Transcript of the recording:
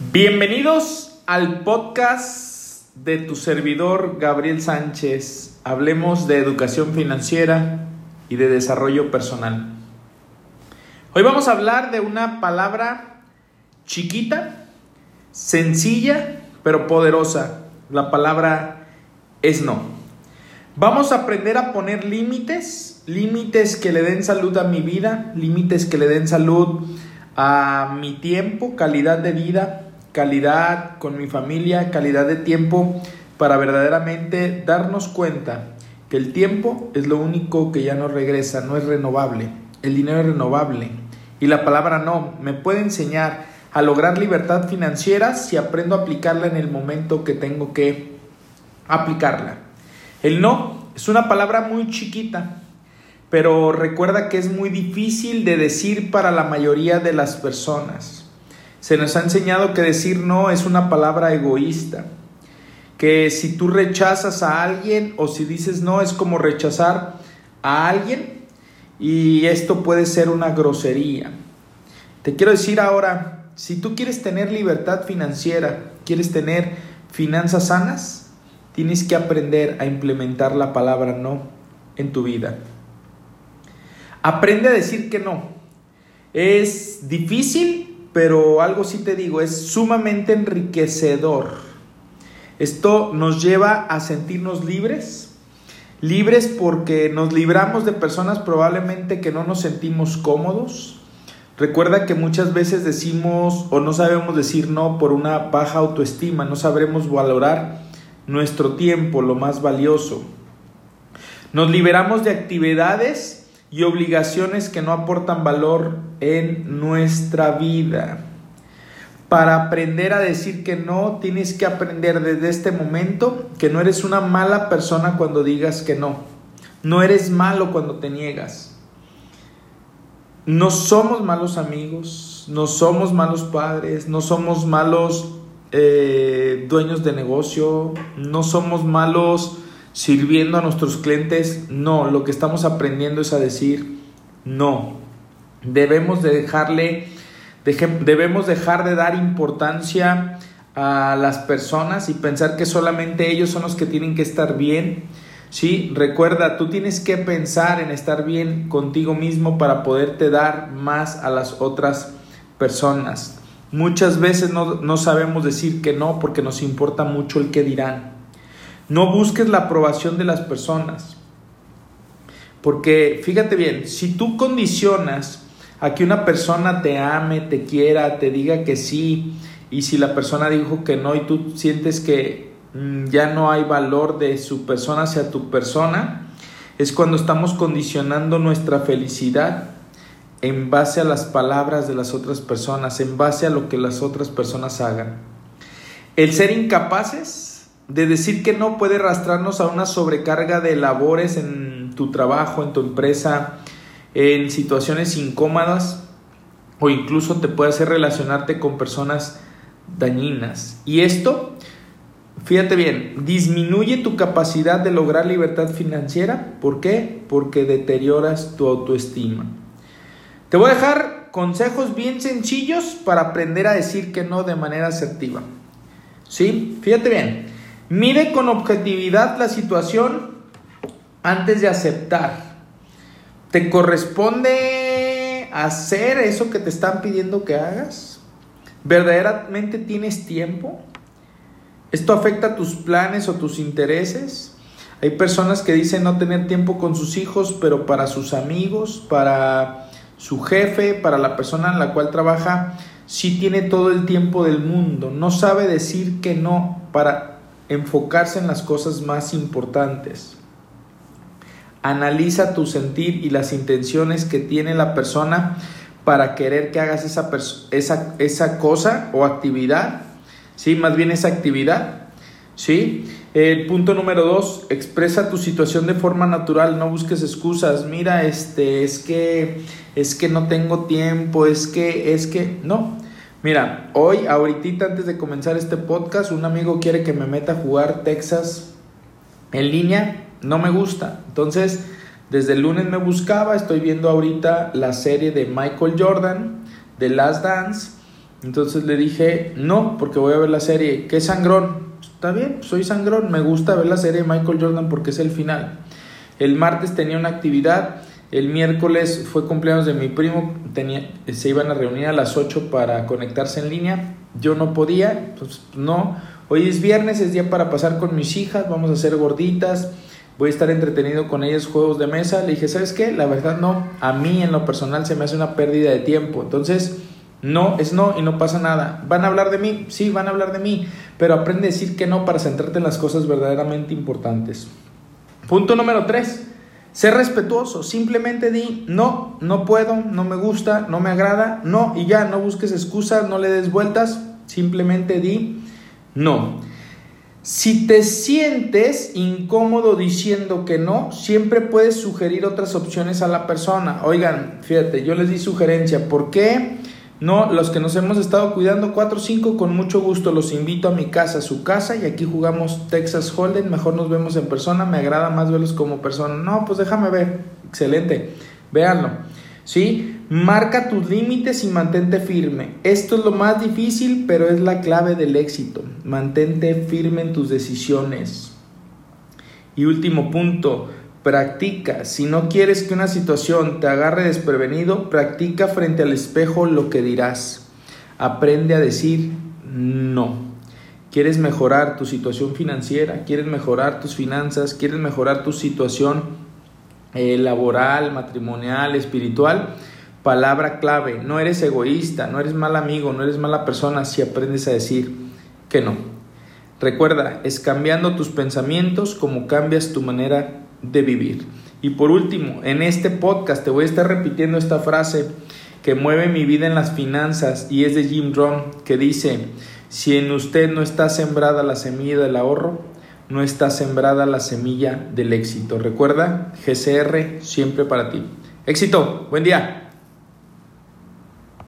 Bienvenidos al podcast de tu servidor Gabriel Sánchez. Hablemos de educación financiera y de desarrollo personal. Hoy vamos a hablar de una palabra chiquita, sencilla, pero poderosa. La palabra es no. Vamos a aprender a poner límites, límites que le den salud a mi vida, límites que le den salud a mi tiempo, calidad de vida, calidad con mi familia, calidad de tiempo, para verdaderamente darnos cuenta que el tiempo es lo único que ya no regresa, no es renovable. El dinero es renovable. Y la palabra no me puede enseñar a lograr libertad financiera si aprendo a aplicarla en el momento que tengo que aplicarla. El no es una palabra muy chiquita, pero recuerda que es muy difícil de decir para la mayoría de las personas. Se nos ha enseñado que decir no es una palabra egoísta, que si tú rechazas a alguien o si dices no es como rechazar a alguien y esto puede ser una grosería. Te quiero decir ahora, si tú quieres tener libertad financiera, quieres tener finanzas sanas, tienes que aprender a implementar la palabra no en tu vida. Aprende a decir que no. Es difícil, pero algo sí te digo, es sumamente enriquecedor. Esto nos lleva a sentirnos libres, libres porque nos libramos de personas probablemente que no nos sentimos cómodos. Recuerda que muchas veces decimos o no sabemos decir no por una baja autoestima, no sabremos valorar nuestro tiempo, lo más valioso. Nos liberamos de actividades y obligaciones que no aportan valor en nuestra vida. Para aprender a decir que no, tienes que aprender desde este momento que no eres una mala persona cuando digas que no. No eres malo cuando te niegas. No somos malos amigos, no somos malos padres, no somos malos eh, dueños de negocio, no somos malos sirviendo a nuestros clientes, no, lo que estamos aprendiendo es a decir no. Debemos de dejarle, debemos dejar de dar importancia a las personas y pensar que solamente ellos son los que tienen que estar bien. Sí, recuerda, tú tienes que pensar en estar bien contigo mismo para poderte dar más a las otras personas. Muchas veces no, no sabemos decir que no porque nos importa mucho el que dirán. No busques la aprobación de las personas. Porque fíjate bien, si tú condicionas a que una persona te ame, te quiera, te diga que sí, y si la persona dijo que no y tú sientes que mm, ya no hay valor de su persona hacia tu persona, es cuando estamos condicionando nuestra felicidad en base a las palabras de las otras personas, en base a lo que las otras personas hagan. El ser incapaces de decir que no puede arrastrarnos a una sobrecarga de labores en tu trabajo, en tu empresa, en situaciones incómodas o incluso te puede hacer relacionarte con personas dañinas. Y esto, fíjate bien, disminuye tu capacidad de lograr libertad financiera. ¿Por qué? Porque deterioras tu autoestima. Te voy a dejar consejos bien sencillos para aprender a decir que no de manera asertiva. ¿Sí? Fíjate bien. Mire con objetividad la situación antes de aceptar. ¿Te corresponde hacer eso que te están pidiendo que hagas? ¿Verdaderamente tienes tiempo? ¿Esto afecta tus planes o tus intereses? Hay personas que dicen no tener tiempo con sus hijos, pero para sus amigos, para su jefe, para la persona en la cual trabaja, sí tiene todo el tiempo del mundo. No sabe decir que no para enfocarse en las cosas más importantes. Analiza tu sentir y las intenciones que tiene la persona para querer que hagas esa, esa, esa cosa o actividad. ¿Sí? Más bien esa actividad. ¿Sí? El punto número dos, expresa tu situación de forma natural, no busques excusas. Mira, este, es que, es que no tengo tiempo, es que, es que, no. Mira, hoy, ahorita antes de comenzar este podcast, un amigo quiere que me meta a jugar Texas en línea. No me gusta. Entonces, desde el lunes me buscaba. Estoy viendo ahorita la serie de Michael Jordan, The Last Dance. Entonces le dije, no, porque voy a ver la serie. ¿Qué sangrón? Está bien, soy sangrón, me gusta ver la serie de Michael Jordan porque es el final. El martes tenía una actividad, el miércoles fue cumpleaños de mi primo, tenía, se iban a reunir a las 8 para conectarse en línea. Yo no podía, pues no. Hoy es viernes, es día para pasar con mis hijas, vamos a hacer gorditas, voy a estar entretenido con ellas juegos de mesa. Le dije, ¿sabes qué? La verdad no, a mí en lo personal se me hace una pérdida de tiempo. Entonces, no es no y no pasa nada. ¿Van a hablar de mí? Sí, van a hablar de mí, pero aprende a decir que no para centrarte en las cosas verdaderamente importantes. Punto número 3. Sé respetuoso, simplemente di no, no puedo, no me gusta, no me agrada, no y ya, no busques excusas, no le des vueltas, simplemente di no. Si te sientes incómodo diciendo que no, siempre puedes sugerir otras opciones a la persona. Oigan, fíjate, yo les di sugerencia, ¿por qué? No, los que nos hemos estado cuidando 4 o 5, con mucho gusto los invito a mi casa, a su casa, y aquí jugamos Texas Hold'em, mejor nos vemos en persona, me agrada más verlos como persona. No, pues déjame ver, excelente, véanlo. ¿Sí? Marca tus límites y mantente firme. Esto es lo más difícil, pero es la clave del éxito. Mantente firme en tus decisiones. Y último punto, Practica. Si no quieres que una situación te agarre desprevenido, practica frente al espejo lo que dirás. Aprende a decir no. ¿Quieres mejorar tu situación financiera? ¿Quieres mejorar tus finanzas? ¿Quieres mejorar tu situación eh, laboral, matrimonial, espiritual? Palabra clave. No eres egoísta, no eres mal amigo, no eres mala persona si aprendes a decir que no. Recuerda, es cambiando tus pensamientos como cambias tu manera de vivir. Y por último, en este podcast te voy a estar repitiendo esta frase que mueve mi vida en las finanzas y es de Jim Rohn que dice, si en usted no está sembrada la semilla del ahorro, no está sembrada la semilla del éxito. Recuerda, GCR siempre para ti. Éxito, buen día.